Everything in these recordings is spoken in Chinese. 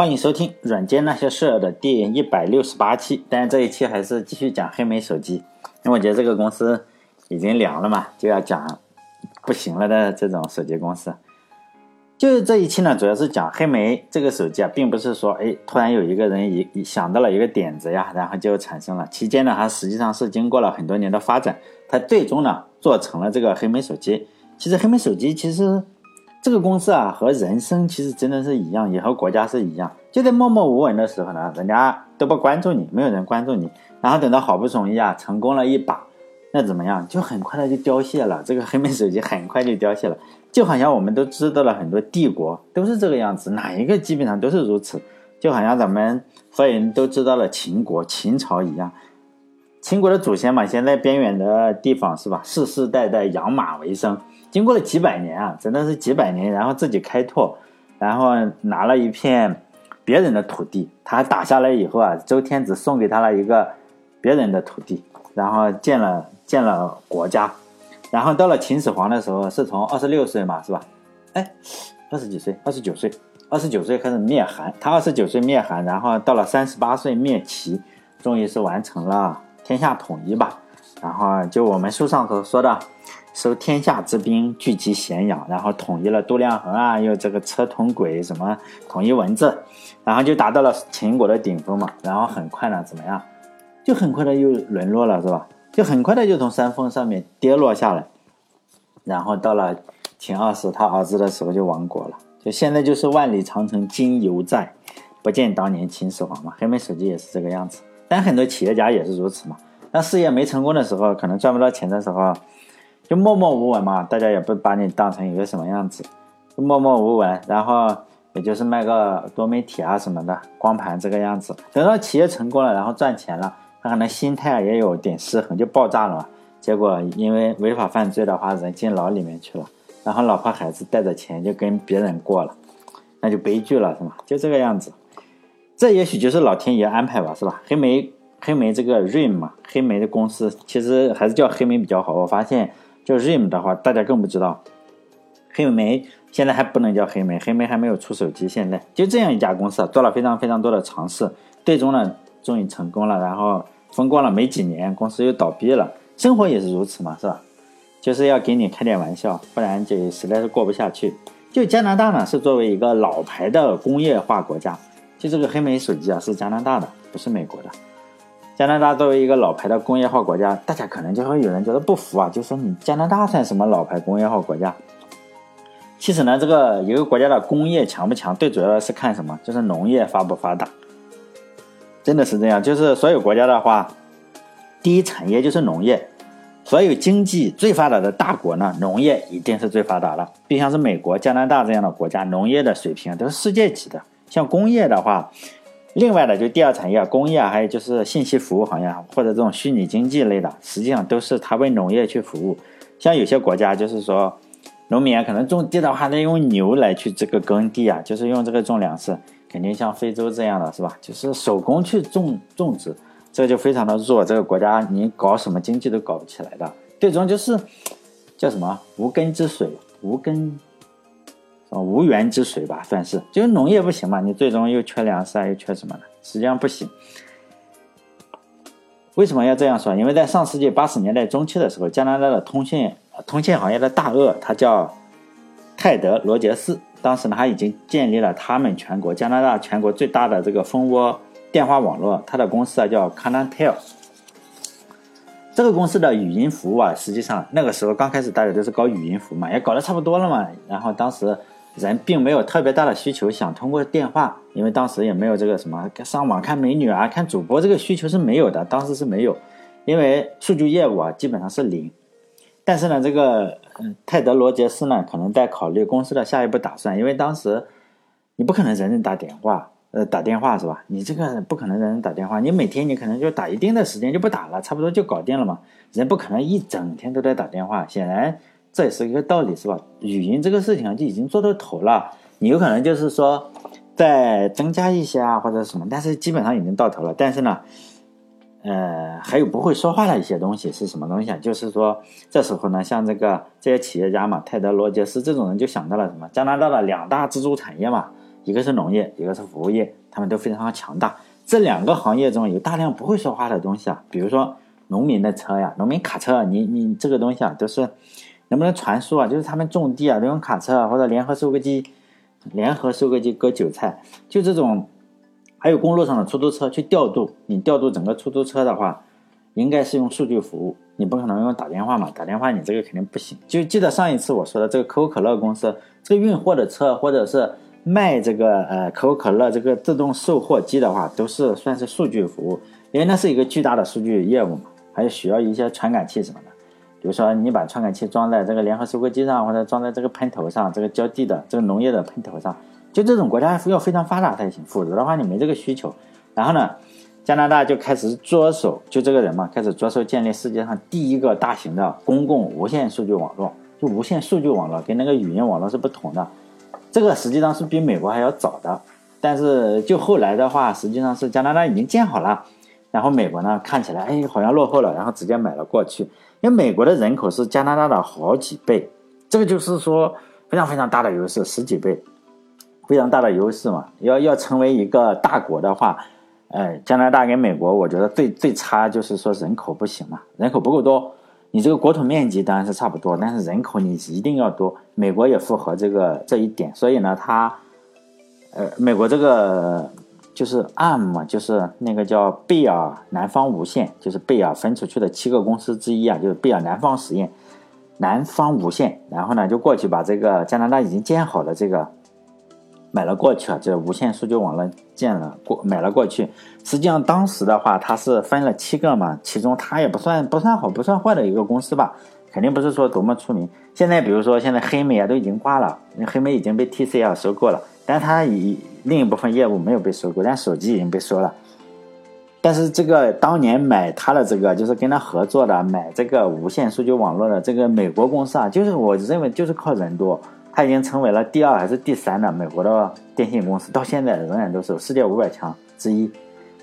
欢迎收听《软件那些事儿》的第一百六十八期，但是这一期还是继续讲黑莓手机，因为我觉得这个公司已经凉了嘛，就要讲不行了的这种手机公司。就是这一期呢，主要是讲黑莓这个手机啊，并不是说哎突然有一个人一想到了一个点子呀，然后就产生了。期间呢，它实际上是经过了很多年的发展，它最终呢做成了这个黑莓手机。其实黑莓手机其实。这个公司啊，和人生其实真的是一样，也和国家是一样。就在默默无闻的时候呢，人家都不关注你，没有人关注你。然后等到好不容易啊，成功了一把，那怎么样？就很快的就凋谢了。这个黑莓手机很快就凋谢了，就好像我们都知道了很多帝国都是这个样子，哪一个基本上都是如此。就好像咱们所有人都知道了秦国、秦朝一样，秦国的祖先嘛，先在边远的地方是吧，世世代代养马为生。经过了几百年啊，真的是几百年，然后自己开拓，然后拿了一片别人的土地，他打下来以后啊，周天子送给他了一个别人的土地，然后建了建了国家，然后到了秦始皇的时候，是从二十六岁嘛，是吧？哎，二十几岁，二十九岁，二十九岁开始灭韩，他二十九岁灭韩，然后到了三十八岁灭齐，终于是完成了天下统一吧。然后就我们书上所说的。收天下之兵，聚集咸阳，然后统一了度量衡啊，又这个车同轨，什么统一文字，然后就达到了秦国的顶峰嘛。然后很快呢，怎么样？就很快的又沦落了，是吧？就很快的就从山峰上面跌落下来。然后到了秦二世他儿子的时候就亡国了。就现在就是万里长城今犹在，不见当年秦始皇嘛。黑莓手机也是这个样子，但很多企业家也是如此嘛。当事业没成功的时候，可能赚不到钱的时候。就默默无闻嘛，大家也不把你当成一个什么样子，就默默无闻，然后也就是卖个多媒体啊什么的光盘这个样子。等到企业成功了，然后赚钱了，他可能心态也有点失衡，就爆炸了嘛。结果因为违法犯罪的话，人进牢里面去了，然后老婆孩子带着钱就跟别人过了，那就悲剧了，是吗？就这个样子。这也许就是老天爷安排吧，是吧？黑莓黑莓这个 RIM 嘛，黑莓的公司其实还是叫黑莓比较好，我发现。就 RIM 的话，大家更不知道，黑莓现在还不能叫黑莓，黑莓还没有出手机。现在就这样一家公司，啊做了非常非常多的尝试，最终呢，终于成功了。然后风光了没几年，公司又倒闭了。生活也是如此嘛，是吧？就是要给你开点玩笑，不然就实在是过不下去。就加拿大呢，是作为一个老牌的工业化国家，就这个黑莓手机啊，是加拿大的，不是美国的。加拿大作为一个老牌的工业化国家，大家可能就会有人觉得不服啊，就说你加拿大算什么老牌工业化国家？其实呢，这个一个国家的工业强不强，最主要的是看什么？就是农业发不发达。真的是这样，就是所有国家的话，第一产业就是农业。所有经济最发达的大国呢，农业一定是最发达的。就像是美国、加拿大这样的国家，农业的水平都是世界级的。像工业的话，另外的就第二产业，工业，还有就是信息服务行业或者这种虚拟经济类的，实际上都是它为农业去服务。像有些国家就是说，农民啊可能种地的话，得用牛来去这个耕地啊，就是用这个种粮食，肯定像非洲这样的是吧？就是手工去种种植，这就非常的弱。这个国家你搞什么经济都搞不起来的，最终就是叫什么无根之水，无根。啊，无源之水吧，算是，就是农业不行嘛，你最终又缺粮食啊，又缺什么的，实际上不行。为什么要这样说？因为在上世纪八十年代中期的时候，加拿大的通信通信行业的大鳄，他叫泰德罗杰斯，当时呢，他已经建立了他们全国加拿大全国最大的这个蜂窝电话网络，他的公司啊叫 Canatel。这个公司的语音服务啊，实际上那个时候刚开始大家都是搞语音服务嘛，也搞得差不多了嘛，然后当时。人并没有特别大的需求，想通过电话，因为当时也没有这个什么上网看美女啊、看主播这个需求是没有的，当时是没有，因为数据业务啊基本上是零。但是呢，这个泰德罗杰斯呢可能在考虑公司的下一步打算，因为当时你不可能人人打电话，呃打电话是吧？你这个不可能人人打电话，你每天你可能就打一定的时间就不打了，差不多就搞定了嘛。人不可能一整天都在打电话，显然。这也是一个道理，是吧？语音这个事情就已经做到头了，你有可能就是说再增加一些啊，或者什么，但是基本上已经到头了。但是呢，呃，还有不会说话的一些东西是什么东西啊？就是说这时候呢，像这个这些企业家嘛，泰德罗杰斯这种人就想到了什么？加拿大的两大支柱产业嘛，一个是农业，一个是服务业，他们都非常的强大。这两个行业中有大量不会说话的东西啊，比如说农民的车呀，农民卡车，你你这个东西啊，都是能不能传输啊？就是他们种地啊，都用卡车啊或者联合收割机，联合收割机割韭菜，就这种。还有公路上的出租车去调度，你调度整个出租车的话，应该是用数据服务，你不可能用打电话嘛？打电话你这个肯定不行。就记得上一次我说的这个可口可乐公司，这个运货的车或者是卖这个呃可口可乐这个自动售货机的话，都是算是数据服务，因为那是一个巨大的数据业务嘛，还有需要一些传感器什么的。比如说你把传感器装在这个联合收割机上，或者装在这个喷头上，这个浇地的这个农业的喷头上。就这种国家要非常发达才行，否则的话你没这个需求。然后呢，加拿大就开始着手，就这个人嘛，开始着手建立世界上第一个大型的公共无线数据网络。就无线数据网络跟那个语音网络是不同的，这个实际上是比美国还要早的。但是就后来的话，实际上是加拿大已经建好了，然后美国呢看起来哎好像落后了，然后直接买了过去。因为美国的人口是加拿大的好几倍，这个就是说非常非常大的优势，十几倍。非常大的优势嘛，要要成为一个大国的话，呃，加拿大跟美国，我觉得最最差就是说人口不行嘛，人口不够多。你这个国土面积当然是差不多，但是人口你一定要多。美国也符合这个这一点，所以呢，它，呃，美国这个就是 ARM 嘛，就是那个叫贝尔南方无线，就是贝尔分出去的七个公司之一啊，就是贝尔南方实验，南方无线，然后呢就过去把这个加拿大已经建好的这个。买了过去啊，这无线数据网络建了过买了过去。实际上当时的话，它是分了七个嘛，其中它也不算不算好不算坏的一个公司吧，肯定不是说多么出名。现在比如说现在黑莓啊都已经挂了，那黑莓已经被 TCL 收购了，但它以另一部分业务没有被收购，但手机已经被收了。但是这个当年买它的这个就是跟他合作的买这个无线数据网络的这个美国公司啊，就是我认为就是靠人多。它已经成为了第二还是第三的美国的电信公司，到现在仍然都是世界五百强之一。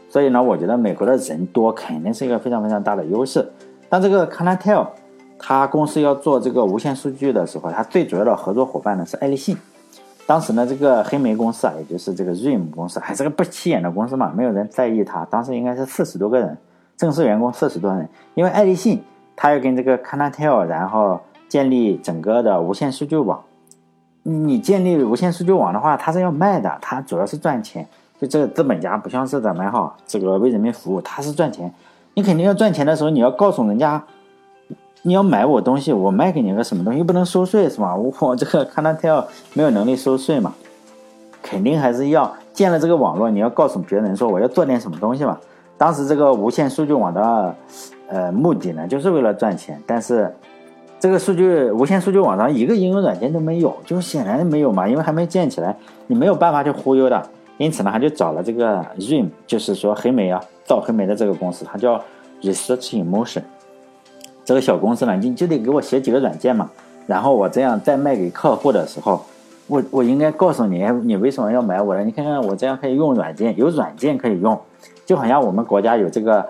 所以呢，我觉得美国的人多肯定是一个非常非常大的优势。但这个 Canatel，它公司要做这个无线数据的时候，它最主要的合作伙伴呢是爱立信。当时呢，这个黑莓公司啊，也就是这个 RIM 公司，还是个不起眼的公司嘛，没有人在意它。当时应该是四十多个人，正式员工四十多人。因为爱立信，它要跟这个 Canatel，然后建立整个的无线数据网。你建立无线数据网的话，它是要卖的，它主要是赚钱。就这个资本家不像是咱们哈，这个为人民服务，它是赚钱。你肯定要赚钱的时候，你要告诉人家，你要买我东西，我卖给你个什么东西，又不能收税是吧？我这个 Canatel 没有能力收税嘛，肯定还是要建了这个网络，你要告诉别人说我要做点什么东西嘛。当时这个无线数据网的呃目的呢，就是为了赚钱，但是。这个数据无线数据网上一个应用软件都没有，就显然没有嘛，因为还没建起来，你没有办法去忽悠的。因此呢，他就找了这个 RIM，就是说黑莓啊，造黑莓的这个公司，它叫 Research in Motion。这个小公司呢，你就得给我写几个软件嘛，然后我这样再卖给客户的时候，我我应该告诉你，你为什么要买我的？你看看我这样可以用软件，有软件可以用，就好像我们国家有这个。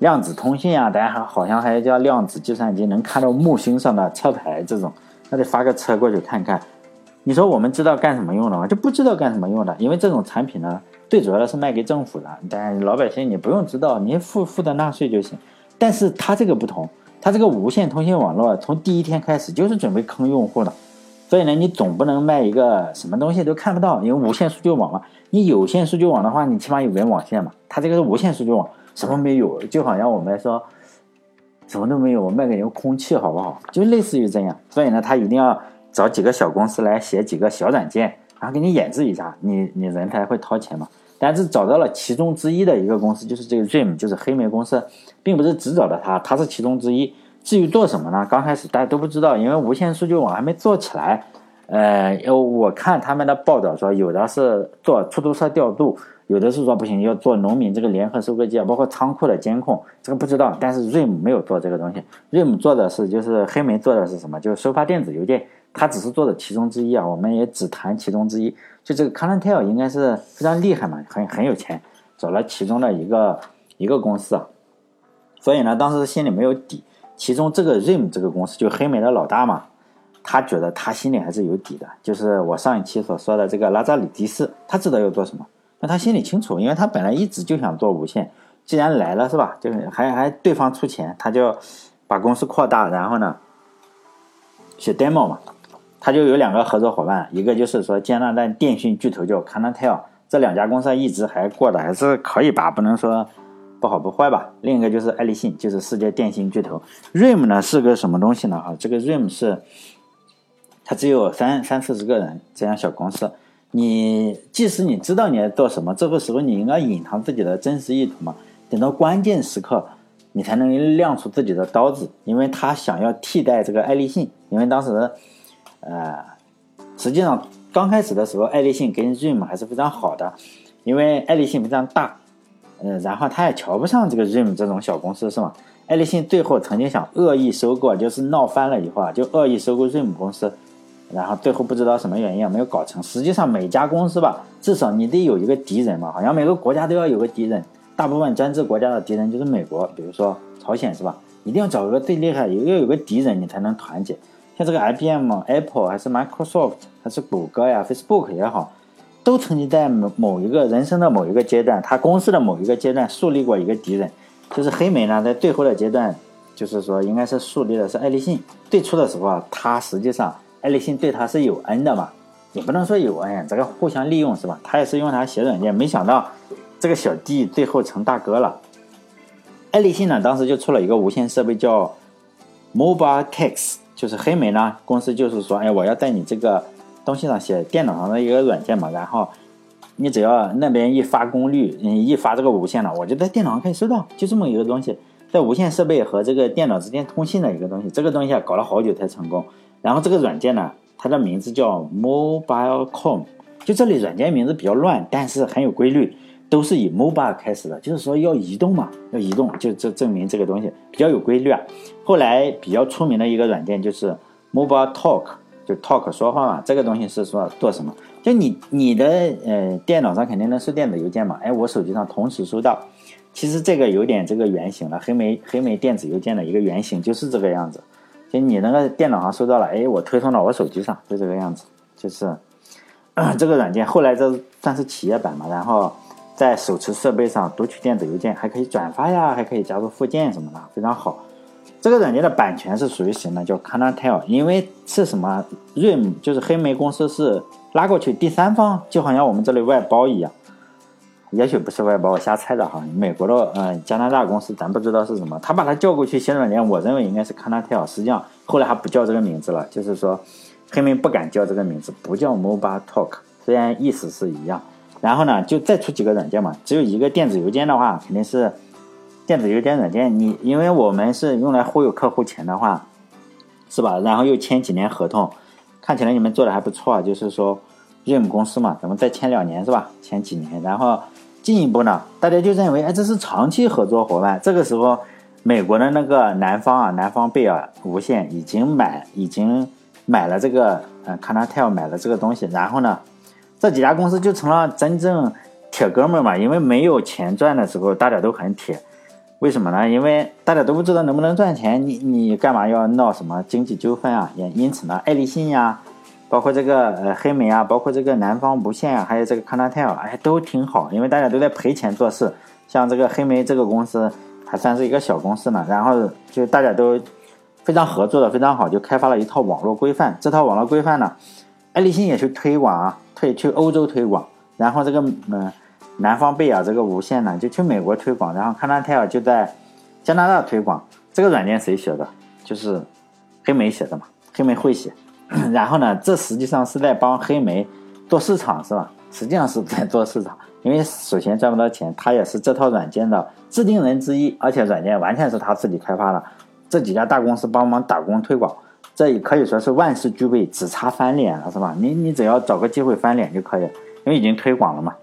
量子通信啊，大家还好像还叫量子计算机，能看到木星上的车牌这种，那得发个车过去看看。你说我们知道干什么用的吗？就不知道干什么用的，因为这种产品呢，最主要的是卖给政府的，但老百姓你不用知道，你付付的纳税就行。但是它这个不同，它这个无线通信网络从第一天开始就是准备坑用户的，所以呢，你总不能卖一个什么东西都看不到，因为无线数据网嘛，你有线数据网的话，你起码有根网线嘛，它这个是无线数据网。什么没有？就好像我们说，什么都没有，我卖给人空气好不好？就类似于这样。所以呢，他一定要找几个小公司来写几个小软件，然后给你演示一下，你你人才会掏钱嘛。但是找到了其中之一的一个公司，就是这个 RIM，就是黑莓公司，并不是只找到他，他是其中之一。至于做什么呢？刚开始大家都不知道，因为无线数据网还没做起来。呃，我看他们的报道说，有的是做出租车调度。有的是说不行，要做农民这个联合收割机啊，包括仓库的监控，这个不知道。但是 RIM 没有做这个东西，RIM 做的是就是黑莓做的是什么？就是收发电子邮件，它只是做的其中之一啊。我们也只谈其中之一。就这个 c o n t e l 应该是非常厉害嘛，很很有钱，找了其中的一个一个公司啊。所以呢，当时心里没有底。其中这个 RIM 这个公司就黑莓的老大嘛。他觉得他心里还是有底的。就是我上一期所说的这个拉扎里迪斯，他知道要做什么，那他心里清楚，因为他本来一直就想做无线，既然来了是吧？就是还还对方出钱，他就把公司扩大，然后呢，写 demo 嘛。他就有两个合作伙伴，一个就是说加拿大电讯巨头叫 Canatel，这两家公司一直还过得还是可以吧，不能说不好不坏吧。另一个就是爱立信，就是世界电信巨头。RIM 呢是个什么东西呢？啊，这个 RIM 是它只有三三四十个人这样小公司。你即使你知道你要做什么，这个时候你应该隐藏自己的真实意图嘛。等到关键时刻，你才能亮出自己的刀子，因为他想要替代这个爱立信，因为当时。呃，实际上刚开始的时候，爱立信跟 RIM 还是非常好的，因为爱立信非常大，嗯，然后他也瞧不上这个 RIM 这种小公司，是吗？爱立信最后曾经想恶意收购，就是闹翻了以后啊，就恶意收购 RIM 公司，然后最后不知道什么原因没有搞成。实际上每家公司吧，至少你得有一个敌人嘛，好像每个国家都要有个敌人，大部分专制国家的敌人就是美国，比如说朝鲜，是吧？一定要找一个最厉害，也要有个敌人，你才能团结。像这个 IBM、Apple 还是 Microsoft 还是谷歌呀、Facebook 也好，都曾经在某某一个人生的某一个阶段，他公司的某一个阶段树立过一个敌人，就是黑莓呢，在最后的阶段，就是说应该是树立的是爱立信。最初的时候啊，他实际上爱立信对他是有恩的嘛，也不能说有恩，这个互相利用是吧？他也是用他写软件，没想到这个小弟最后成大哥了。爱立信呢，当时就出了一个无线设备叫 Mobile Text。就是黑莓呢，公司就是说，哎，我要在你这个东西上写电脑上的一个软件嘛，然后你只要那边一发功率，你一发这个无线了，我就在电脑上可以收到，就这么一个东西，在无线设备和这个电脑之间通信的一个东西。这个东西啊，搞了好久才成功。然后这个软件呢，它的名字叫 MobileCom，就这里软件名字比较乱，但是很有规律。都是以 mobile 开始的，就是说要移动嘛，要移动，就这证明这个东西比较有规律啊。后来比较出名的一个软件就是 mobile talk，就 talk 说话嘛。这个东西是说做什么？就你你的呃电脑上肯定能收电子邮件嘛？哎，我手机上同时收到。其实这个有点这个原型了，黑莓黑莓电子邮件的一个原型就是这个样子。就你那个电脑上收到了，哎，我推送到我手机上，就这个样子。就是 这个软件后来这算是企业版嘛，然后。在手持设备上读取电子邮件，还可以转发呀，还可以加入附件什么的，非常好。这个软件的版权是属于谁呢？叫 Canatel，因为是什么？RIM 就是黑莓公司是拉过去第三方，就好像我们这里外包一样。也许不是外包，我瞎猜的哈。美国的，嗯，加拿大公司咱不知道是什么，他把他叫过去写软件，我认为应该是 Canatel。实际上后来还不叫这个名字了，就是说黑莓不敢叫这个名字，不叫 Mobile Talk，虽然意思是一样。然后呢，就再出几个软件嘛。只有一个电子邮件的话，肯定是电子邮件软件。你因为我们是用来忽悠客户钱的话，是吧？然后又签几年合同，看起来你们做的还不错。就是说，RIM 公司嘛，咱们再签两年是吧？签几年，然后进一步呢，大家就认为，哎，这是长期合作伙伴。这个时候，美国的那个南方啊，南方贝尔无线已经买，已经买了这个，嗯 c a n a t e l 买了这个东西，然后呢？这几家公司就成了真正铁哥们儿嘛，因为没有钱赚的时候，大家都很铁。为什么呢？因为大家都不知道能不能赚钱，你你干嘛要闹什么经济纠纷啊？也因此呢，爱立信呀，包括这个呃黑莓啊，包括这个南方无线啊，还有这个康纳泰尔，哎，都挺好，因为大家都在赔钱做事。像这个黑莓这个公司还算是一个小公司呢，然后就大家都非常合作的非常好，就开发了一套网络规范。这套网络规范呢，爱立信也去推广啊。推去欧洲推广，然后这个嗯，南方贝尔这个无线呢就去美国推广，然后康纳泰尔就在加拿大推广。这个软件谁写的？就是黑莓写的嘛，黑莓会写。然后呢，这实际上是在帮黑莓做市场，是吧？实际上是在做市场，因为首先赚不到钱，他也是这套软件的制定人之一，而且软件完全是他自己开发的，这几家大公司帮忙打工推广。这也可以说是万事俱备，只差翻脸了，是吧？你你只要找个机会翻脸就可以了，因为已经推广了嘛。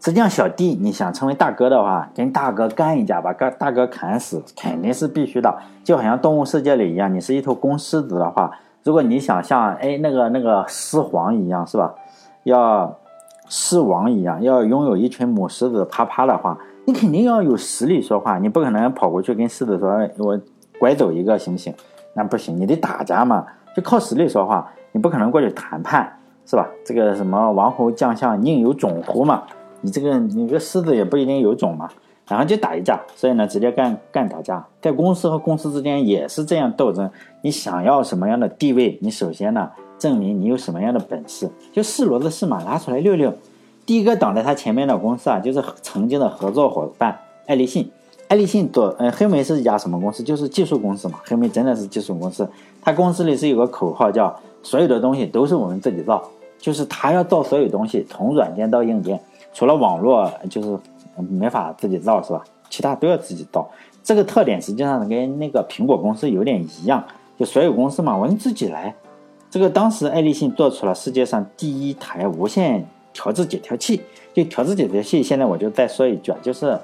实际上，小弟你想成为大哥的话，跟大哥干一架，把哥大哥砍死，肯定是必须的。就好像动物世界里一样，你是一头公狮子的话，如果你想像哎那个那个狮皇一样，是吧？要狮王一样，要拥有一群母狮子啪啪的话，你肯定要有实力说话，你不可能跑过去跟狮子说，我拐走一个行不行？那不行，你得打架嘛。就靠实力说话，你不可能过去谈判，是吧？这个什么王侯将相宁有种乎嘛？你这个你个狮子也不一定有种嘛。然后就打一架，所以呢，直接干干打架，在公司和公司之间也是这样斗争。你想要什么样的地位，你首先呢，证明你有什么样的本事。就是骡子是马，拉出来溜溜。第一个挡在他前面的公司啊，就是曾经的合作伙伴爱立信。爱立信做，呃，黑莓是一家什么公司？就是技术公司嘛。黑莓真的是技术公司。他公司里是有个口号叫“所有的东西都是我们自己造”，就是他要造所有东西，从软件到硬件，除了网络就是。没法自己造是吧？其他都要自己造。这个特点实际上跟那个苹果公司有点一样，就所有公司嘛，我们自己来。这个当时爱立信做出了世界上第一台无线调制解调器。就调制解调器，现在我就再说一句啊，就是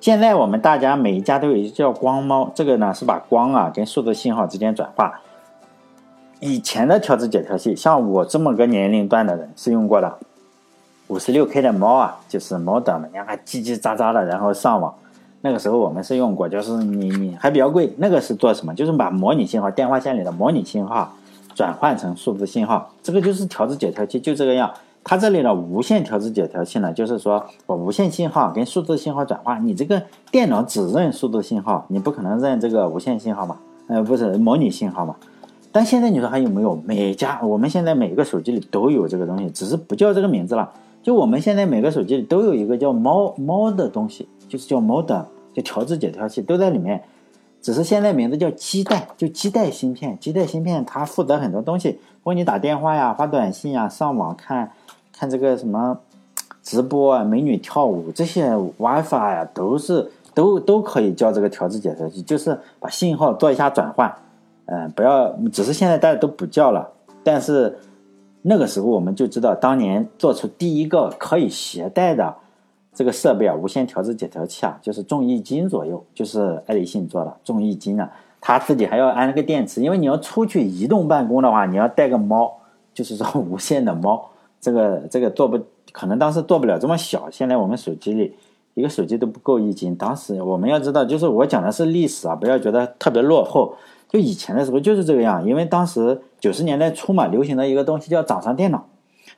现在我们大家每一家都有一个叫光猫，这个呢是把光啊跟数字信号之间转化。以前的调制解调器，像我这么个年龄段的人是用过的。五十六 K 的猫啊，就是猫的嘛，你看叽叽喳喳的，然后上网。那个时候我们是用过，就是你你还比较贵。那个是做什么？就是把模拟信号，电话线里的模拟信号转换成数字信号。这个就是调制解调器，就这个样。它这里的无线调制解调器呢，就是说我无线信号跟数字信号转换。你这个电脑只认数字信号，你不可能认这个无线信号嘛？呃，不是模拟信号嘛？但现在你说还有没有？每家我们现在每个手机里都有这个东西，只是不叫这个名字了。就我们现在每个手机里都有一个叫猫猫的东西，就是叫 modem，，就调制解调器都在里面，只是现在名字叫基带，就基带芯片。基带芯片它负责很多东西，包括你打电话呀、发短信呀、上网看，看这个什么直播啊、美女跳舞这些 WiFi 呀，都是都都可以叫这个调制解调器，就是把信号做一下转换。嗯，不要，只是现在大家都不叫了，但是。那个时候我们就知道，当年做出第一个可以携带的这个设备啊，无线调制解调器啊，就是重一斤左右，就是爱立信做的，重一斤啊。他自己还要安个电池，因为你要出去移动办公的话，你要带个猫，就是说无线的猫。这个这个做不可能，当时做不了这么小。现在我们手机里一个手机都不够一斤。当时我们要知道，就是我讲的是历史啊，不要觉得特别落后。就以前的时候就是这个样，因为当时九十年代初嘛，流行的一个东西叫掌上电脑。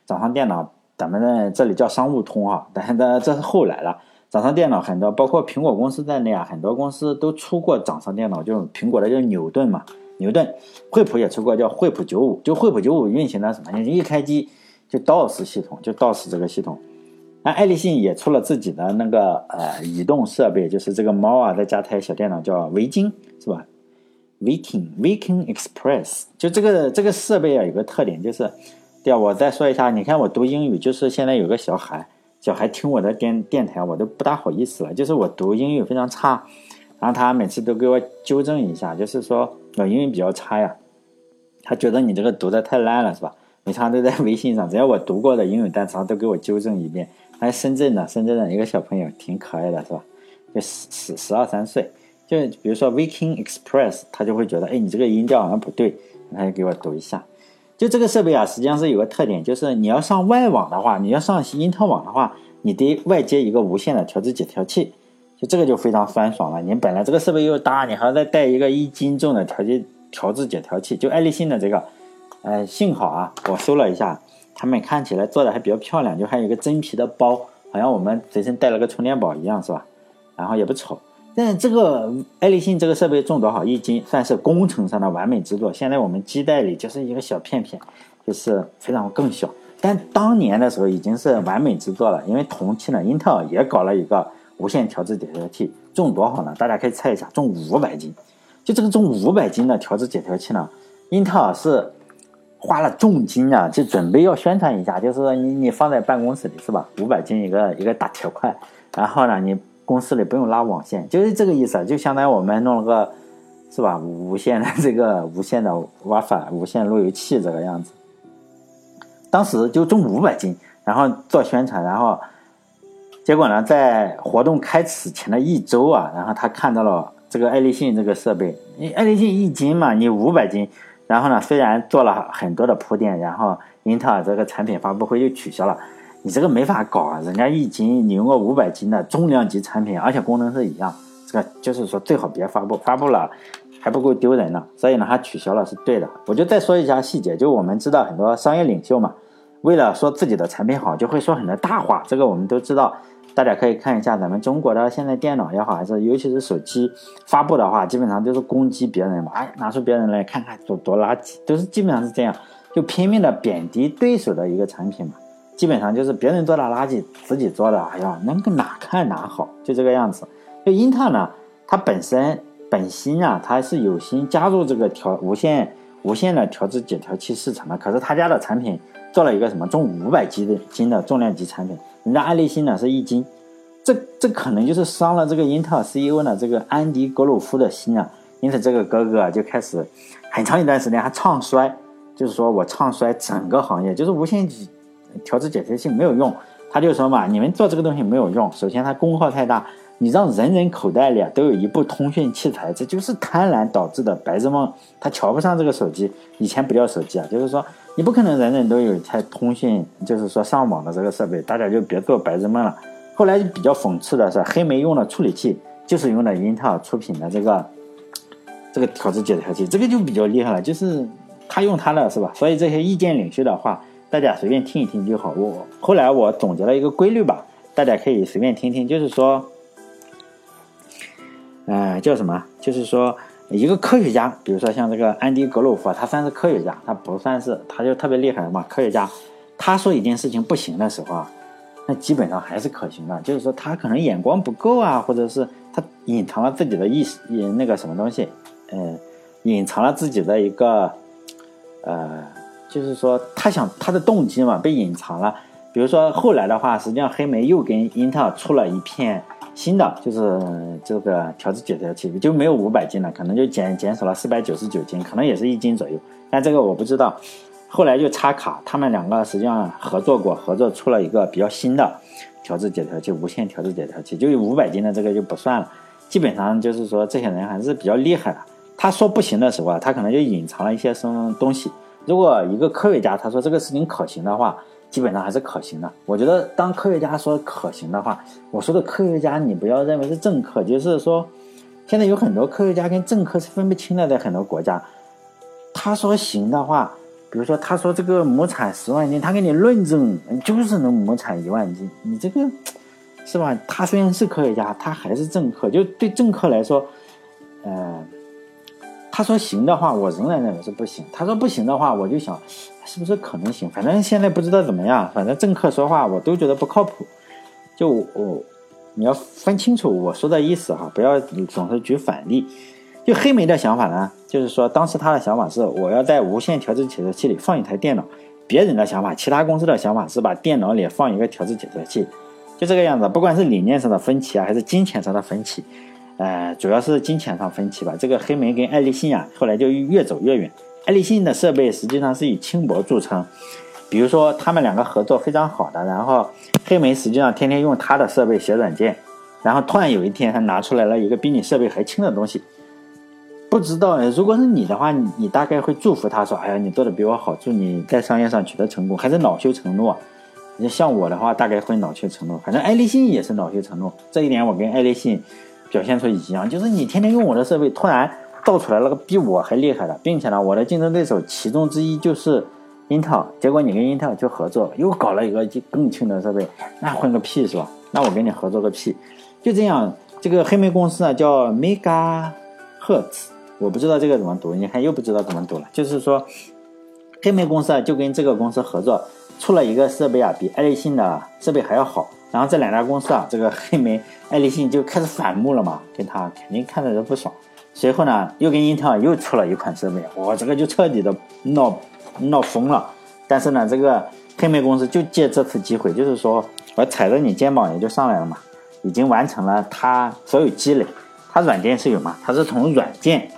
掌上电脑，咱们呢这里叫商务通哈，但是这是后来了。掌上电脑很多，包括苹果公司在内啊，很多公司都出过掌上电脑，就是苹果的叫牛顿嘛，牛顿。惠普也出过叫惠普九五，就惠普九五运行的什么？一开机就 DOS 系统，就 DOS 这个系统。那爱立信也出了自己的那个呃移动设备，就是这个猫啊，再加台小电脑叫维京，是吧？Viking Viking Express，就这个这个设备啊，有个特点就是，对啊，我再说一下，你看我读英语，就是现在有个小孩，小孩听我的电电台，我都不大好意思了，就是我读英语非常差，然后他每次都给我纠正一下，就是说我英语比较差呀，他觉得你这个读的太烂了，是吧？每常都在微信上，只要我读过的英语单词，他都给我纠正一遍。还深圳的，深圳的一个小朋友挺可爱的，是吧？就十十十二三岁。就比如说 Viking Express，他就会觉得，哎，你这个音调好像不对，他就给我读一下。就这个设备啊，实际上是有个特点，就是你要上外网的话，你要上英特网的话，你得外接一个无线的调制解调器。就这个就非常酸爽了。你本来这个设备又大，你还要再带一个一斤重的调节调制解调器。就爱立信的这个，呃，幸好啊，我搜了一下，他们看起来做的还比较漂亮，就还有一个真皮的包，好像我们随身带了个充电宝一样，是吧？然后也不丑。但这个爱立信这个设备重多少一斤，算是工程上的完美之作。现在我们机带里就是一个小片片，就是非常更小。但当年的时候已经是完美之作了，因为同期呢，英特尔也搞了一个无线调制解调器，重多少呢？大家可以猜一下，重五百斤。就这个重五百斤的调制解调器呢，英特尔是花了重金啊，就准备要宣传一下，就是你你放在办公室里是吧？五百斤一个一个大铁块，然后呢你。公司里不用拉网线，就是这个意思，就相当于我们弄了个，是吧？无线的这个无线的 WiFi 无线路由器这个样子。当时就重五百斤，然后做宣传，然后结果呢，在活动开始前的一周啊，然后他看到了这个爱立信这个设备，你爱立信一斤嘛，你五百斤，然后呢，虽然做了很多的铺垫，然后英特尔这个产品发布会又取消了。你这个没法搞啊！人家一斤，你用个五百斤的重量级产品，而且功能是一样，这个就是说最好别发布。发布了，还不够丢人呢，所以呢，它取消了是对的。我就再说一下细节，就我们知道很多商业领袖嘛，为了说自己的产品好，就会说很多大话，这个我们都知道。大家可以看一下咱们中国的现在电脑也好，还是尤其是手机发布的话，基本上都是攻击别人嘛，哎，拿出别人来看看多多垃圾，都是基本上是这样，就拼命的贬低对手的一个产品嘛，基本上就是别人做的垃圾，自己做的，哎呀，能个哪看哪好，就这个样子。就英特尔呢，它本身本心啊，它是有心加入这个调无线无线的调制解调器市场的，可是他家的产品做了一个什么重五百斤的斤的重量级产品。人家爱立信呢是一斤，这这可能就是伤了这个英特尔 CEO 呢这个安迪格鲁夫的心啊，因此这个哥哥就开始很长一段时间还唱衰，就是说我唱衰整个行业，就是无线调制解调器没有用，他就说嘛，你们做这个东西没有用，首先它功耗太大，你让人人口袋里啊都有一部通讯器材，这就是贪婪导致的白日梦，他瞧不上这个手机，以前不叫手机啊，就是说。你不可能人人都有一台通讯，就是说上网的这个设备，大家就别做白日梦了。后来就比较讽刺的是，黑莓用的处理器就是用的英特尔出品的这个这个调制解调器，这个就比较厉害了，就是他用他的是吧？所以这些意见领袖的话，大家随便听一听就好。我后来我总结了一个规律吧，大家可以随便听听，就是说，呃，叫什么？就是说。一个科学家，比如说像这个安迪格鲁夫，他算是科学家，他不算是，他就特别厉害嘛。科学家，他说一件事情不行的时候啊，那基本上还是可行的。就是说他可能眼光不够啊，或者是他隐藏了自己的意识，那个什么东西，嗯，隐藏了自己的一个，呃，就是说他想他的动机嘛被隐藏了。比如说后来的话，实际上黑莓又跟英特尔出了一片。新的就是这个调制解调器就没有五百斤了，可能就减减少了四百九十九斤，可能也是一斤左右。但这个我不知道。后来就插卡，他们两个实际上合作过，合作出了一个比较新的调制解调器，无线调制解调器，就有五百斤的这个就不算了。基本上就是说这些人还是比较厉害的。他说不行的时候啊，他可能就隐藏了一些什么东西。如果一个科学家他说这个事情可行的话。基本上还是可行的。我觉得，当科学家说可行的话，我说的科学家，你不要认为是政客，就是说，现在有很多科学家跟政客是分不清的，在很多国家。他说行的话，比如说他说这个亩产十万斤，他给你论证就是能亩产一万斤，你这个是吧？他虽然是科学家，他还是政客。就对政客来说，嗯。他说行的话，我仍然认为是不行。他说不行的话，我就想，是不是可能行？反正现在不知道怎么样。反正政客说话我都觉得不靠谱。就我，你要分清楚我说的意思哈，不要总是举反例。就黑莓的想法呢，就是说当时他的想法是，我要在无线调制解调器里放一台电脑。别人的想法，其他公司的想法是把电脑里放一个调制解调器，就这个样子。不管是理念上的分歧啊，还是金钱上的分歧。呃，主要是金钱上分歧吧。这个黑莓跟爱立信啊，后来就越走越远。爱立信的设备实际上是以轻薄著称，比如说他们两个合作非常好的，然后黑莓实际上天天用他的设备写软件，然后突然有一天他拿出来了一个比你设备还轻的东西，不知道如果是你的话，你大概会祝福他说：“哎呀，你做的比我好，祝你在商业上取得成功。”还是恼羞成怒？你像我的话，大概会恼羞成怒。反正爱立信也是恼羞成怒，这一点我跟爱立信。表现出一样，就是你天天用我的设备，突然造出来了个比我还厉害的，并且呢，我的竞争对手其中之一就是英特尔。结果你跟英特尔去合作，又搞了一个更轻的设备，那混个屁是吧？那我跟你合作个屁？就这样，这个黑莓公司啊叫 Mega Hertz，我不知道这个怎么读，你看又不知道怎么读了。就是说，黑莓公司啊就跟这个公司合作，出了一个设备啊，比爱立信的设备还要好。然后这两家公司啊，这个黑莓、爱立信就开始反目了嘛，跟他肯定看着都不爽。随后呢，又跟英特尔又出了一款设备，我这个就彻底的闹闹疯了。但是呢，这个黑莓公司就借这次机会，就是说我踩着你肩膀也就上来了嘛，已经完成了他所有积累。他软件是有嘛，他是从软件，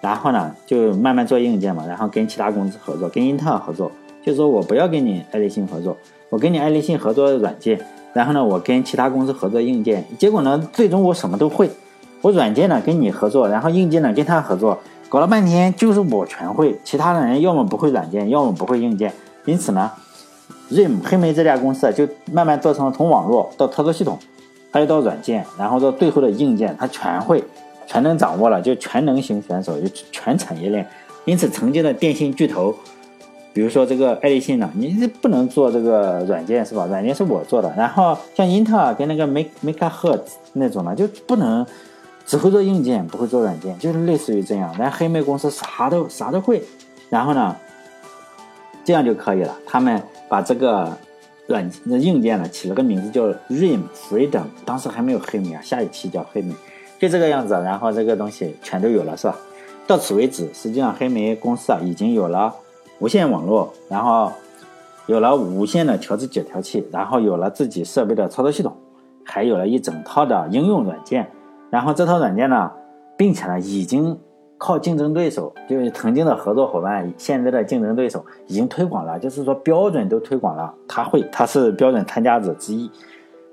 然后呢就慢慢做硬件嘛，然后跟其他公司合作，跟英特尔合作，就说我不要跟你爱立信合作，我跟你爱立信合作软件。然后呢，我跟其他公司合作硬件，结果呢，最终我什么都会。我软件呢跟你合作，然后硬件呢跟他合作，搞了半天就是我全会，其他的人要么不会软件，要么不会硬件。因此呢，RIM 黑莓这家公司就慢慢做成了从网络到操作系统，还有到软件，然后到最后的硬件，它全会。全能掌握了，就全能型选手，就全产业链。因此，曾经的电信巨头，比如说这个爱立信呢，你是不能做这个软件是吧？软件是我做的。然后像英特尔跟那个 Make Make h e r t 那种呢，就不能只会做硬件，不会做软件，就是类似于这样。但黑莓公司啥都啥都会，然后呢，这样就可以了。他们把这个软硬件呢起了个名字叫 RIM Freedom，当时还没有黑莓啊，下一期叫黑莓。就这个样子，然后这个东西全都有了，是吧？到此为止，实际上黑莓公司啊已经有了无线网络，然后有了无线的调制解调器，然后有了自己设备的操作系统，还有了一整套的应用软件。然后这套软件呢，并且呢已经靠竞争对手，就是曾经的合作伙伴，现在的竞争对手已经推广了，就是说标准都推广了，他会，他是标准参加者之一，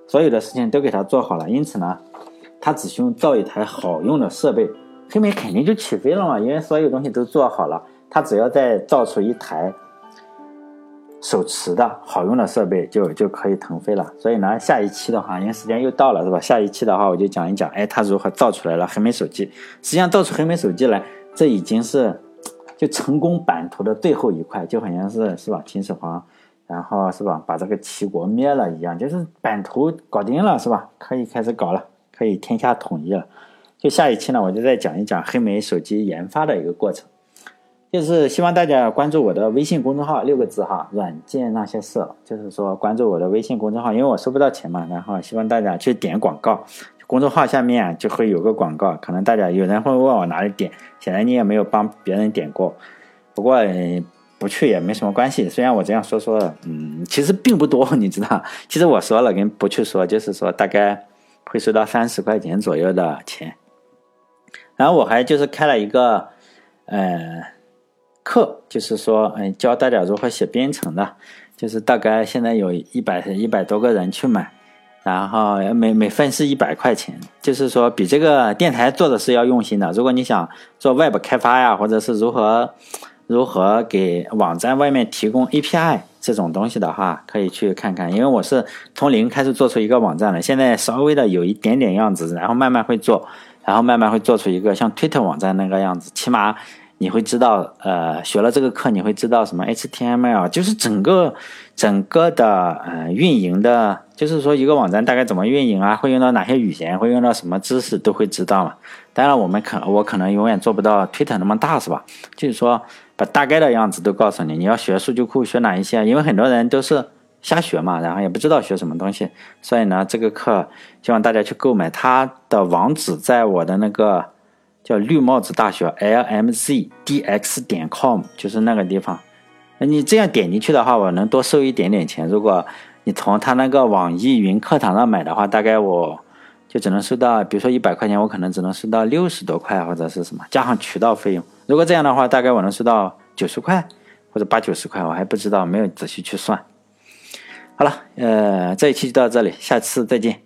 所有的事情都给他做好了，因此呢。他只需要造一台好用的设备，黑莓肯定就起飞了嘛，因为所有东西都做好了。他只要再造出一台手持的好用的设备，就就可以腾飞了。所以呢，下一期的话，因为时间又到了，是吧？下一期的话，我就讲一讲，哎，他如何造出来了黑莓手机。实际上，造出黑莓手机来，这已经是就成功版图的最后一块，就好像是是吧？秦始皇，然后是吧？把这个齐国灭了一样，就是版图搞定了，是吧？可以开始搞了。可以天下统一了。就下一期呢，我就再讲一讲黑莓手机研发的一个过程。就是希望大家关注我的微信公众号，六个字哈，软件那些事。就是说关注我的微信公众号，因为我收不到钱嘛。然后希望大家去点广告，公众号下面就会有个广告。可能大家有人会问我哪里点，显然你也没有帮别人点过。不过不去也没什么关系。虽然我这样说说，嗯，其实并不多，你知道。其实我说了跟不去说，就是说大概。会收到三十块钱左右的钱，然后我还就是开了一个呃课，就是说嗯教大家如何写编程的，就是大概现在有一百一百多个人去买，然后每每份是一百块钱，就是说比这个电台做的是要用心的。如果你想做 Web 开发呀，或者是如何如何给网站外面提供 API。这种东西的话，可以去看看，因为我是从零开始做出一个网站的，现在稍微的有一点点样子，然后慢慢会做，然后慢慢会做出一个像 Twitter 网站那个样子，起码你会知道，呃，学了这个课你会知道什么 HTML，就是整个整个的呃运营的，就是说一个网站大概怎么运营啊，会用到哪些语言，会用到什么知识都会知道嘛。当然我们可我可能永远做不到 Twitter 那么大，是吧？就是说。把大概的样子都告诉你，你要学数据库学哪一些？因为很多人都是瞎学嘛，然后也不知道学什么东西，所以呢，这个课希望大家去购买。它的网址在我的那个叫绿帽子大学 lmzdx 点 com，就是那个地方。那你这样点进去的话，我能多收一点点钱。如果你从他那个网易云课堂上买的话，大概我就只能收到，比如说一百块钱，我可能只能收到六十多块或者是什么，加上渠道费用。如果这样的话，大概我能收到九十块或者八九十块，我还不知道，没有仔细去算。好了，呃，这一期就到这里，下次再见。